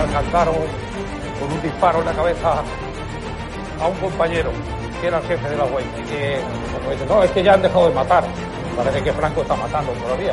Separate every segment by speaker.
Speaker 1: Alcanzaron con un disparo en la cabeza a un compañero que era el jefe de la web y que como dice, no, es que ya han dejado de matar. Parece que Franco está matando todavía.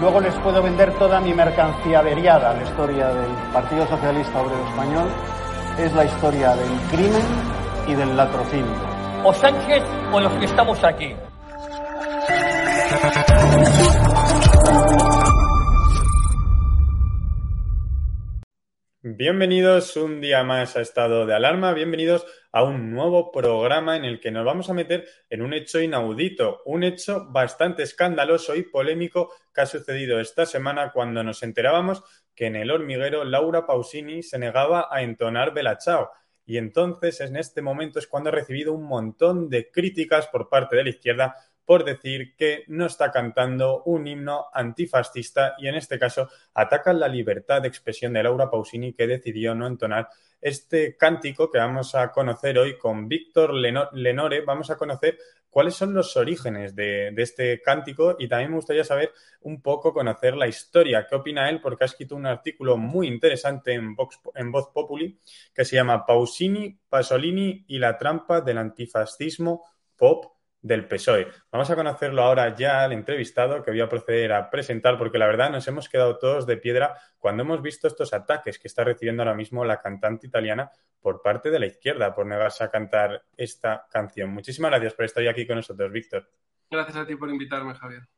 Speaker 2: luego les puedo vender toda mi mercancía averiada. La historia del Partido Socialista Obrero Español es la historia del crimen y del latrocinio.
Speaker 3: O Sánchez o los que estamos aquí.
Speaker 4: Bienvenidos un día más a Estado de Alarma, bienvenidos a un nuevo programa en el que nos vamos a meter en un hecho inaudito, un hecho bastante escandaloso y polémico que ha sucedido esta semana cuando nos enterábamos que en el hormiguero Laura Pausini se negaba a entonar Bella Ciao. Y entonces en este momento es cuando ha recibido un montón de críticas por parte de la izquierda por decir que no está cantando un himno antifascista y en este caso atacan la libertad de expresión de Laura Pausini que decidió no entonar este cántico que vamos a conocer hoy con Víctor Lenore. Vamos a conocer cuáles son los orígenes de, este cántico y también me gustaría saber un poco, conocer la historia. ¿Qué opina él? Porque ha escrito un artículo muy interesante en, Vox, en Voz Populi que se llama Pausini, Pasolini y la trampa del antifascismo pop del PSOE. Vamos a conocerlo ahora ya al entrevistado que voy a proceder a presentar porque la verdad nos hemos quedado todos de piedra cuando hemos visto estos ataques que está recibiendo ahora mismo la cantante italiana por parte de la izquierda por negarse a cantar esta canción. Muchísimas gracias por estar hoy aquí con nosotros, Víctor.
Speaker 5: Gracias a ti por invitarme, Javier.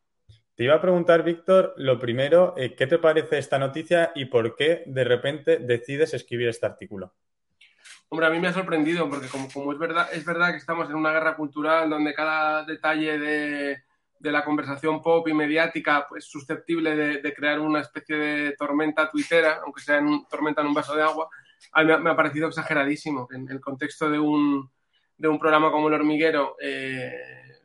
Speaker 4: Te iba a preguntar, Víctor, lo primero, eh, ¿qué te parece esta noticia y por qué de repente decides escribir este artículo?
Speaker 5: Hombre, a mí me ha sorprendido porque como, como, es, verdad, es verdad que estamos en una guerra cultural donde cada detalle de, de la conversación pop y mediática pues, es susceptible de, de, crear una especie de tormenta tuitera, aunque sea en un, tormenta en un vaso de agua, a mí me ha, parecido exageradísimo. En el contexto de un, de un programa como El Hormiguero, eh,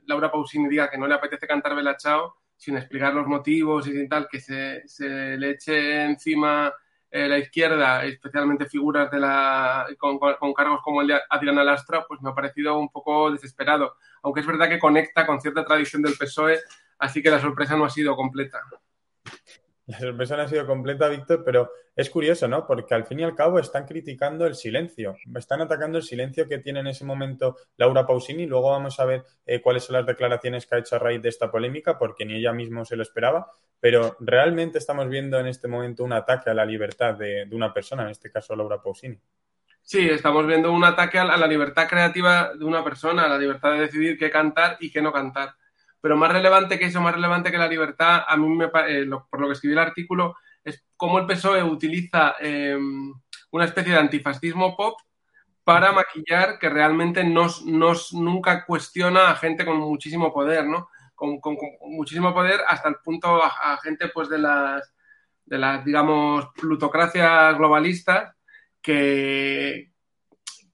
Speaker 5: Laura Pausini diga que no le apetece cantar Bella Ciao sin explicar los motivos y sin tal, que se, se le eche encima eh, la izquierda, especialmente figuras de la, con, con, cargos como el de Adriana Lastra, pues me ha parecido un poco desesperado. Aunque es verdad que conecta con cierta tradición del PSOE, así que la sorpresa no ha sido completa.
Speaker 4: La sorpresa no ha sido completa, Víctor, pero es curioso, ¿no? Porque al fin y al cabo están criticando el silencio, están atacando el silencio que tiene en ese momento Laura Pausini. Luego vamos a ver eh, cuáles son las declaraciones que ha hecho a raíz de esta polémica, porque ni ella misma se lo esperaba. Pero realmente estamos viendo en este momento un ataque a la libertad de, de una persona, en este caso Laura Pausini.
Speaker 5: Sí, estamos viendo un ataque a la libertad creativa de una persona, a la libertad de decidir qué cantar y qué no cantar. Pero más relevante que eso, más relevante que la libertad, a mí me, eh, lo, por lo que escribí el artículo, es cómo el PSOE utiliza eh, una especie de antifascismo pop para maquillar que realmente nos, nos nunca cuestiona a gente con muchísimo poder, ¿no? Con, con, con muchísimo poder hasta el punto a, a, gente pues de las, de las, digamos, plutocracias globalistas que,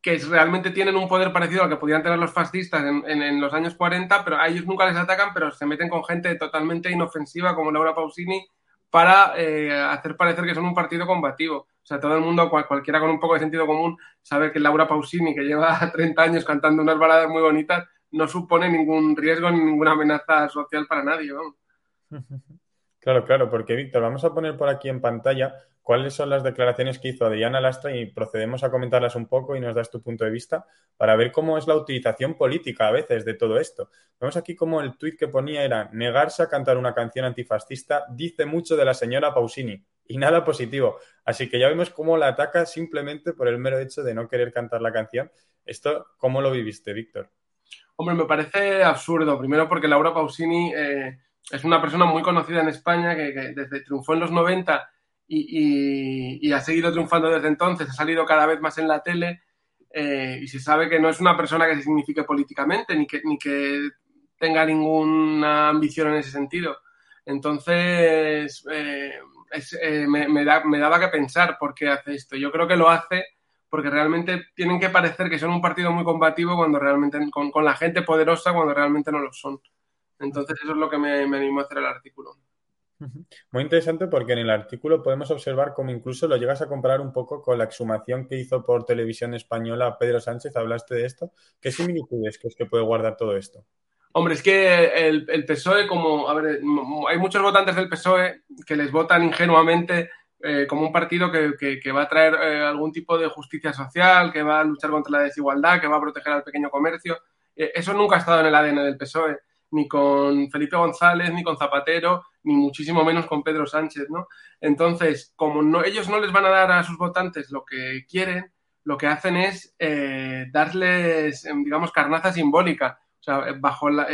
Speaker 5: que realmente tienen un poder parecido al que podían tener los fascistas en, en, en, los años 40, pero a ellos nunca les atacan, pero se meten con gente totalmente inofensiva como Laura Pausini para eh, hacer parecer que son un partido combativo. O sea, todo el mundo, cual, cualquiera con un poco de sentido común, sabe que Laura Pausini, que lleva 30 años cantando unas baladas muy bonitas, no supone ningún riesgo ni ninguna amenaza social para nadie. ¿no?
Speaker 4: Claro, claro, porque Víctor, vamos a poner por aquí en pantalla cuáles son las declaraciones que hizo Adriana Lastra y procedemos a comentarlas un poco y nos das tu punto de vista para ver cómo es la utilización política a veces de todo esto. Vemos aquí como el tuit que ponía era negarse a cantar una canción antifascista dice mucho de la señora Pausini y nada positivo. Así que ya vemos cómo la ataca simplemente por el mero hecho de no querer cantar la canción. ¿Esto cómo lo viviste, Víctor?
Speaker 5: Hombre, me parece absurdo. Primero porque Laura Pausini eh, es una persona muy conocida en España que, desde triunfó en los 90 y, ha seguido triunfando desde entonces, ha salido cada vez más en la tele eh, y se sabe que no es una persona que se signifique políticamente ni que, ni que tenga ninguna ambición en ese sentido. Entonces, eh, me, me, daba que pensar por qué hace esto. Yo creo que lo hace porque realmente tienen que parecer que son un partido muy combativo cuando realmente, con la gente poderosa cuando realmente no lo son. Entonces eso es lo que me, me animó a hacer el artículo.
Speaker 4: Muy interesante porque en el artículo podemos observar cómo incluso lo llegas a comparar un poco con la exhumación que hizo por televisión española Pedro Sánchez. ¿Hablaste de esto? ¿Qué similitudes crees que puede guardar todo esto?
Speaker 5: Hombre, es que el, el, PSOE, como, a ver, hay muchos votantes del PSOE que les votan ingenuamente eh, como un partido que, que, va a traer eh, algún tipo de justicia social, que va a luchar contra la desigualdad, que va a proteger al pequeño comercio. Eh, eso nunca ha estado en el ADN del PSOE, ni con Felipe González, ni con Zapatero, ni muchísimo menos con Pedro Sánchez, ¿no? Entonces, como no, ellos no les van a dar a sus votantes lo que quieren, lo que hacen es darles, digamos, carnaza simbólica. O sea, bajo la,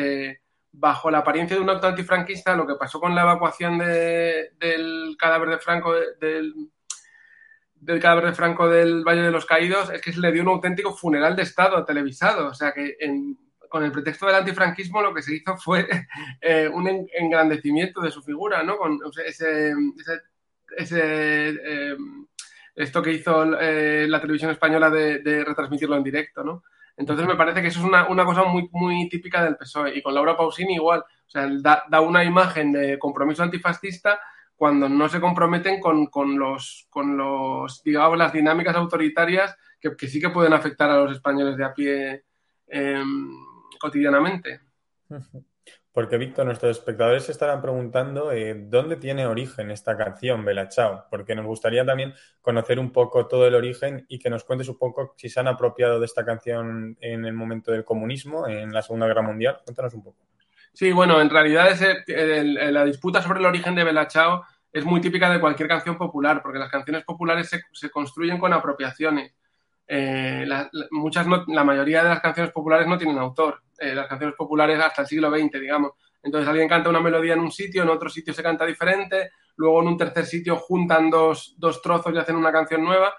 Speaker 5: bajo la apariencia de un acto antifranquista, lo que pasó con la evacuación del cadáver de Franco del, cadáver de Franco del Valle de los Caídos es que se le dio un auténtico funeral de Estado televisado. O sea que con el pretexto del antifranquismo lo que se hizo fue eh, un engrandecimiento de su figura, ¿no? Con ese, ese, eh, esto que hizo eh, la televisión española de, retransmitirlo en directo, ¿no? Entonces me parece que eso es una, una, cosa muy, muy típica del PSOE. Y con Laura Pausini igual. O sea, da, una imagen de compromiso antifascista cuando no se comprometen con, con, los, con los, digamos, las dinámicas autoritarias que, que, sí que pueden afectar a los españoles de a pie eh, cotidianamente.
Speaker 4: Porque, Víctor, nuestros espectadores se estarán preguntando eh, dónde tiene origen esta canción, Bella Chao, porque nos gustaría también conocer un poco todo el origen y que nos cuentes un poco si se han apropiado de esta canción en el momento del comunismo, en la Segunda Guerra Mundial. Cuéntanos un poco.
Speaker 5: Sí, bueno, en realidad el, la disputa sobre el origen de Bella Chao es muy típica de cualquier canción popular, porque las canciones populares se, se construyen con apropiaciones. Eh, la, muchas la mayoría de las canciones populares no tienen autor. Eh, las canciones populares hasta el siglo XX, digamos. Entonces alguien canta una melodía en un sitio, en otro sitio se canta diferente, luego en un tercer sitio juntan dos, dos trozos y hacen una canción nueva.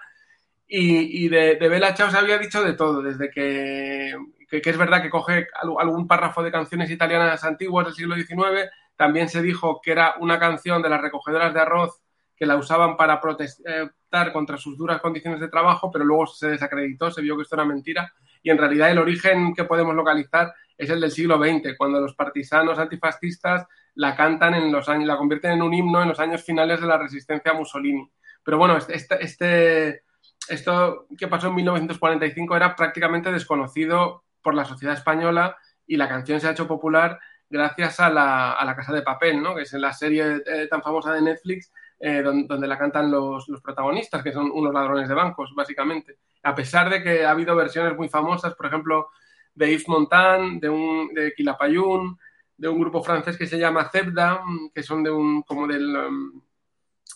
Speaker 5: Y, y de, de, Bella Ciao se había dicho de todo, desde que, que, que, es verdad que coge algún párrafo de canciones italianas antiguas del siglo XIX, también se dijo que era una canción de las recogedoras de arroz que la usaban para protestar contra sus duras condiciones de trabajo, pero luego se desacreditó, se vio que esto era mentira y en realidad el origen que podemos localizar es el del siglo XX, cuando los partisanos antifascistas la cantan en los años, la convierten en un himno en los años finales de la resistencia a Mussolini. Pero bueno, este, este, este esto que pasó en 1945 era prácticamente desconocido por la sociedad española y la canción se ha hecho popular gracias a la, a la Casa de Papel, ¿no? que es la serie eh, tan famosa de Netflix eh, donde, donde, la cantan los, los, protagonistas, que son unos ladrones de bancos, básicamente. A pesar de que ha habido versiones muy famosas, por ejemplo, de Yves Montand, de, un, de Quilapayún, de un grupo francés que se llama Zebda, que son de un, como del, um,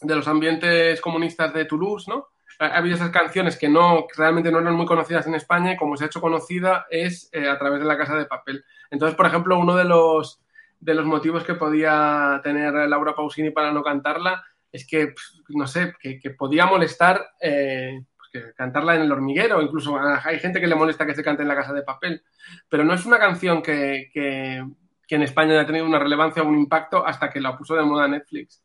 Speaker 5: de los ambientes comunistas de Toulouse, ¿no? Ha, habido esas canciones que no realmente no eran muy conocidas en España y como se ha hecho conocida es eh, a través de la Casa de Papel. Entonces, por ejemplo, uno de los, de los motivos que podía tener Laura Pausini para no cantarla es que, no sé, que, podía molestar eh, pues cantarla en el hormiguero, incluso hay gente que le molesta que se cante en la casa de papel, pero no es una canción que, que, que en España haya tenido una relevancia o un impacto hasta que la puso de moda Netflix.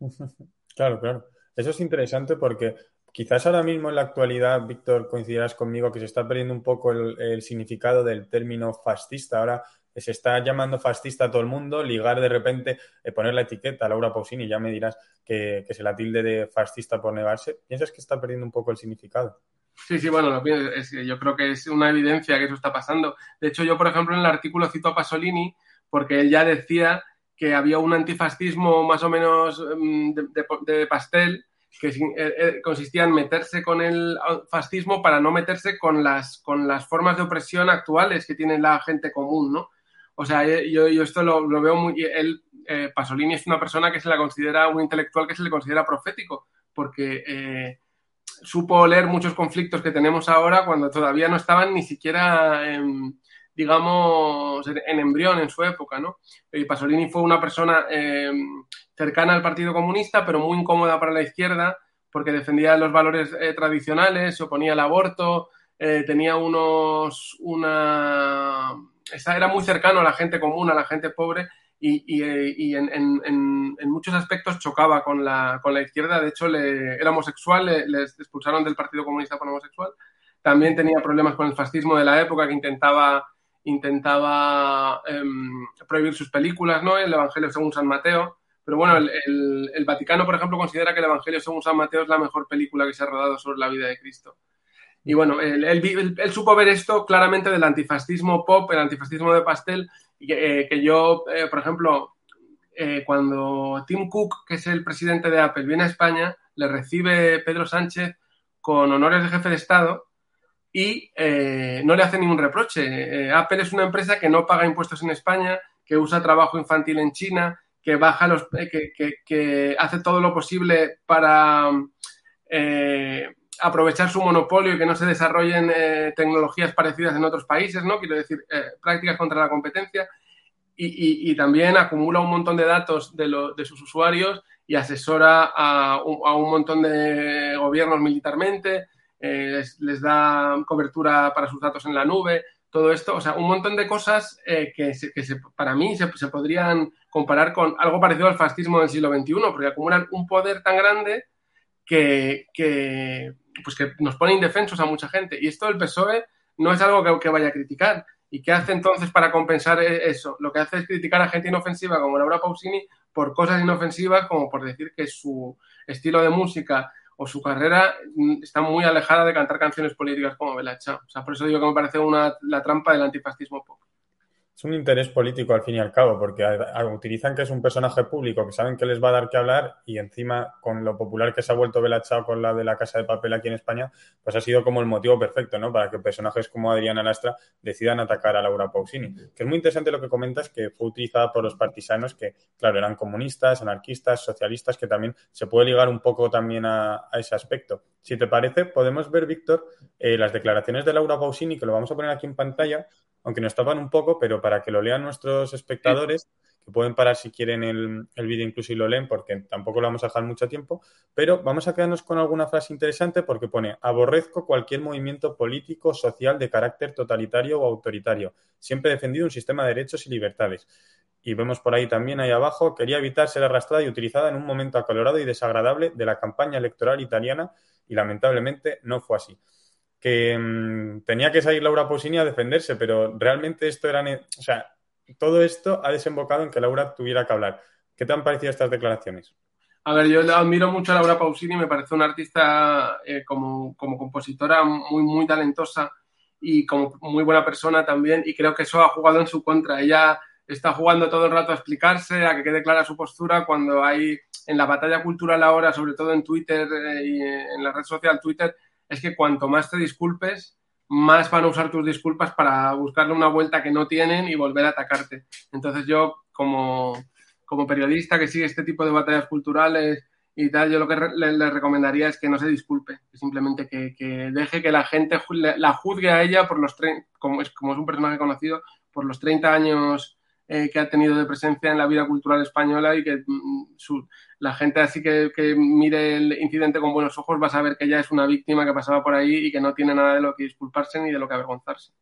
Speaker 4: Claro, claro. Eso es interesante porque quizás ahora mismo en la actualidad, Víctor, coincidirás conmigo que se está perdiendo un poco el, significado del término fascista. Ahora se está llamando fascista a todo el mundo, ligar de repente, eh, poner la etiqueta a Laura Pausini, ya me dirás que, se la tilde de fascista por negarse. ¿Piensas que está perdiendo un poco el significado?
Speaker 5: Sí, sí, bueno, es, yo creo que es una evidencia que eso está pasando. De hecho, yo, por ejemplo, en el artículo cito a Pasolini porque él ya decía que había un antifascismo más o menos mm, de pastel que eh, consistía en meterse con el fascismo para no meterse con las, con las formas de opresión actuales que tiene la gente común, ¿no? O sea, yo, yo esto lo, lo, veo muy... Él eh, Pasolini es una persona que se la considera, un intelectual que se le considera profético, porque eh, supo leer muchos conflictos que tenemos ahora cuando todavía no estaban ni siquiera, digamos, en embrión en su época, ¿no? Y Pasolini fue una persona eh, cercana al Partido Comunista, pero muy incómoda para la izquierda, porque defendía los valores eh, tradicionales, se oponía al aborto, eh, tenía unos, una... Era muy cercano a la gente común, a la gente pobre, y, y, en, muchos aspectos chocaba con la, con la izquierda. De hecho, era homosexual, le, le, expulsaron del Partido Comunista por homosexual. También tenía problemas con el fascismo de la época que intentaba, intentaba eh, prohibir sus películas, ¿no? El Evangelio según San Mateo. Pero bueno, el, Vaticano, por ejemplo, considera que el Evangelio según San Mateo es la mejor película que se ha rodado sobre la vida de Cristo. Y bueno, él, él, él supo ver esto claramente del antifascismo pop, el antifascismo de pastel, eh, que yo, eh, por ejemplo, eh, cuando Tim Cook, que es el presidente de Apple, viene a España, le recibe Pedro Sánchez con honores de jefe de Estado y eh, no le hace ningún reproche. Apple es una empresa que no paga impuestos en España, que usa trabajo infantil en China, que baja los, que, que, que hace todo lo posible para aprovechar su monopolio y que no se desarrollen eh, tecnologías parecidas en otros países, ¿no? Quiero decir, eh, prácticas contra la competencia. Y, y, también acumula un montón de datos de, lo, de sus usuarios y asesora a a un, montón de gobiernos militarmente, eh, les, da cobertura para sus datos en la nube, todo esto, o sea, un montón de cosas eh, que, que para mí se, se, podrían comparar con algo parecido al fascismo del siglo XXI, porque acumulan un poder tan grande que, que pues que nos pone indefensos a mucha gente. Y esto el PSOE no es algo que, que, vaya a criticar. ¿Y qué hace entonces para compensar eso? Lo que hace es criticar a gente inofensiva como Laura Pausini por cosas inofensivas, como por decir que su estilo de música o su carrera está muy alejada de cantar canciones políticas como Bella Ciao. O sea, por eso digo que me parece una, la trampa del antifascismo pop
Speaker 4: es un interés político al fin y al cabo, porque utilizan que es un personaje público, que saben que les va a dar que hablar y encima con lo popular que se ha vuelto Bella Chao con la de la Casa de Papel aquí en España, pues ha sido como el motivo perfecto, ¿no? Para que personajes como Adriana Lastra decidan atacar a Laura Pausini. Que es muy interesante lo que comentas, que fue utilizada por los partisanos que, claro, eran comunistas, anarquistas, socialistas, que también se puede ligar un poco también a, a ese aspecto. Si te parece, podemos ver, Víctor, eh, las declaraciones de Laura Pausini, que lo vamos a poner aquí en pantalla, aunque nos tapan un poco, pero para que lo lean nuestros espectadores, que pueden parar si quieren el, el vídeo incluso y lo leen, porque tampoco lo vamos a dejar mucho tiempo, pero vamos a quedarnos con alguna frase interesante porque pone, aborrezco cualquier movimiento político, social de carácter totalitario o autoritario. Siempre he defendido un sistema de derechos y libertades. Y vemos por ahí también, ahí abajo, quería evitar ser arrastrada y utilizada en un momento acalorado y desagradable de la campaña electoral italiana y lamentablemente no fue así que mmm, tenía que salir Laura Pausini a defenderse, pero realmente esto era, o sea, todo esto ha desembocado en que Laura tuviera que hablar. ¿Qué te han parecido estas declaraciones?
Speaker 5: A ver, yo admiro mucho a Laura Pausini, me parece una artista eh, como, como, compositora muy, muy talentosa y como muy buena persona también, y creo que eso ha jugado en su contra. Ella está jugando todo el rato a explicarse, a que quede clara su postura cuando hay en la batalla cultural ahora, sobre todo en Twitter eh, y en la red social Twitter, es que cuanto más te disculpes, más van a usar tus disculpas para buscarle una vuelta que no tienen y volver a atacarte. Entonces yo, como, como periodista que sigue este tipo de batallas culturales y tal, yo lo que le, recomendaría es que no se disculpe, simplemente que, que, deje que la gente la juzgue a ella por los como es, como es un personaje conocido, por los 30 años eh, que ha tenido de presencia en la vida cultural española y que mm, su, la gente así que, que, mire el incidente con buenos ojos va a saber que ella es una víctima que pasaba por ahí y que no tiene nada de lo que disculparse ni de lo que avergonzarse.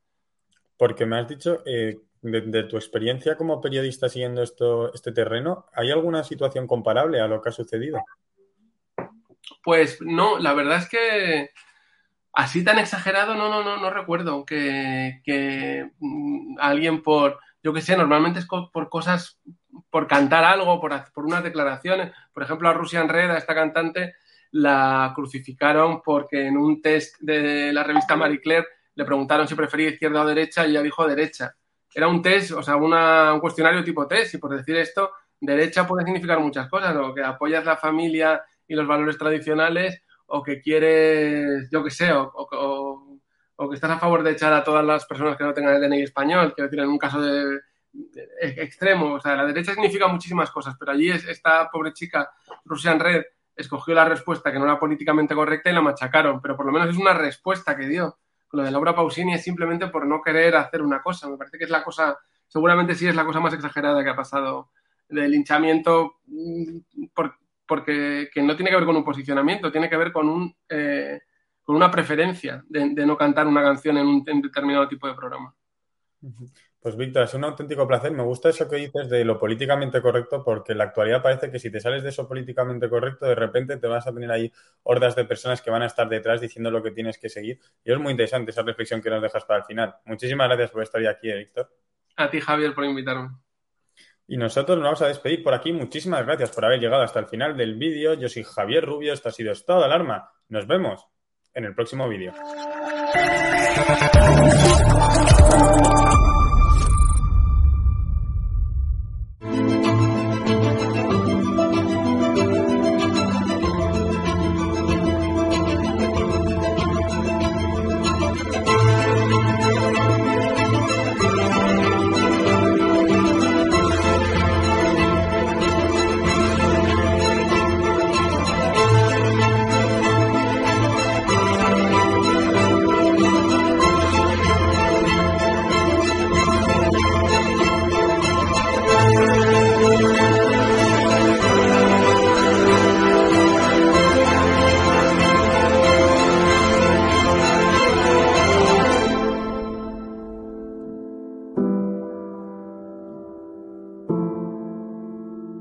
Speaker 4: Porque me has dicho, eh, de, de, tu experiencia como periodista siguiendo esto, este terreno, ¿hay alguna situación comparable a lo que ha sucedido?
Speaker 5: Pues no, la verdad es que así tan exagerado no, no, no, no recuerdo que, que mm, alguien por yo qué sé, normalmente es por cosas, por cantar algo, por, por unas declaraciones. Por ejemplo, a Rusian Red, a esta cantante, la crucificaron porque en un test de la revista Marie Claire le preguntaron si prefería izquierda o derecha y ella dijo derecha. Era un test, o sea, una, un cuestionario tipo test, y por decir esto, derecha puede significar muchas cosas, o que apoyas la familia y los valores tradicionales, o que quieres, yo qué sé, o, o, o que estás a favor de echar a todas las personas que no tengan el DNI español, quiero decir, en un caso extremo. O sea, la derecha significa muchísimas cosas, pero allí esta pobre chica, Russian Red, escogió la respuesta que no era políticamente correcta y la machacaron, pero por lo menos es una respuesta que dio. Lo de Laura Pausini es simplemente por no querer hacer una cosa. Me parece que es la cosa, seguramente sí es la cosa más exagerada que ha pasado del linchamiento, mm, porque no tiene que ver con un posicionamiento, tiene que ver con un eh, con una preferencia de, no cantar una canción en un determinado tipo de programa.
Speaker 4: Pues Víctor, es un auténtico placer. Me gusta eso que dices de lo políticamente correcto, porque en la actualidad parece que si te sales de eso políticamente correcto, de repente te vas a tener ahí hordas de personas que van a estar detrás diciendo lo que tienes que seguir. Y es muy interesante esa reflexión que nos dejas para el final. Muchísimas gracias por estar aquí, eh, Víctor.
Speaker 5: A ti, Javier, por invitarme.
Speaker 4: Y nosotros nos vamos a despedir por aquí. Muchísimas gracias por haber llegado hasta el final del vídeo. Yo soy Javier Rubio, esto ha sido Estado de Alarma. Nos vemos en el próximo vídeo.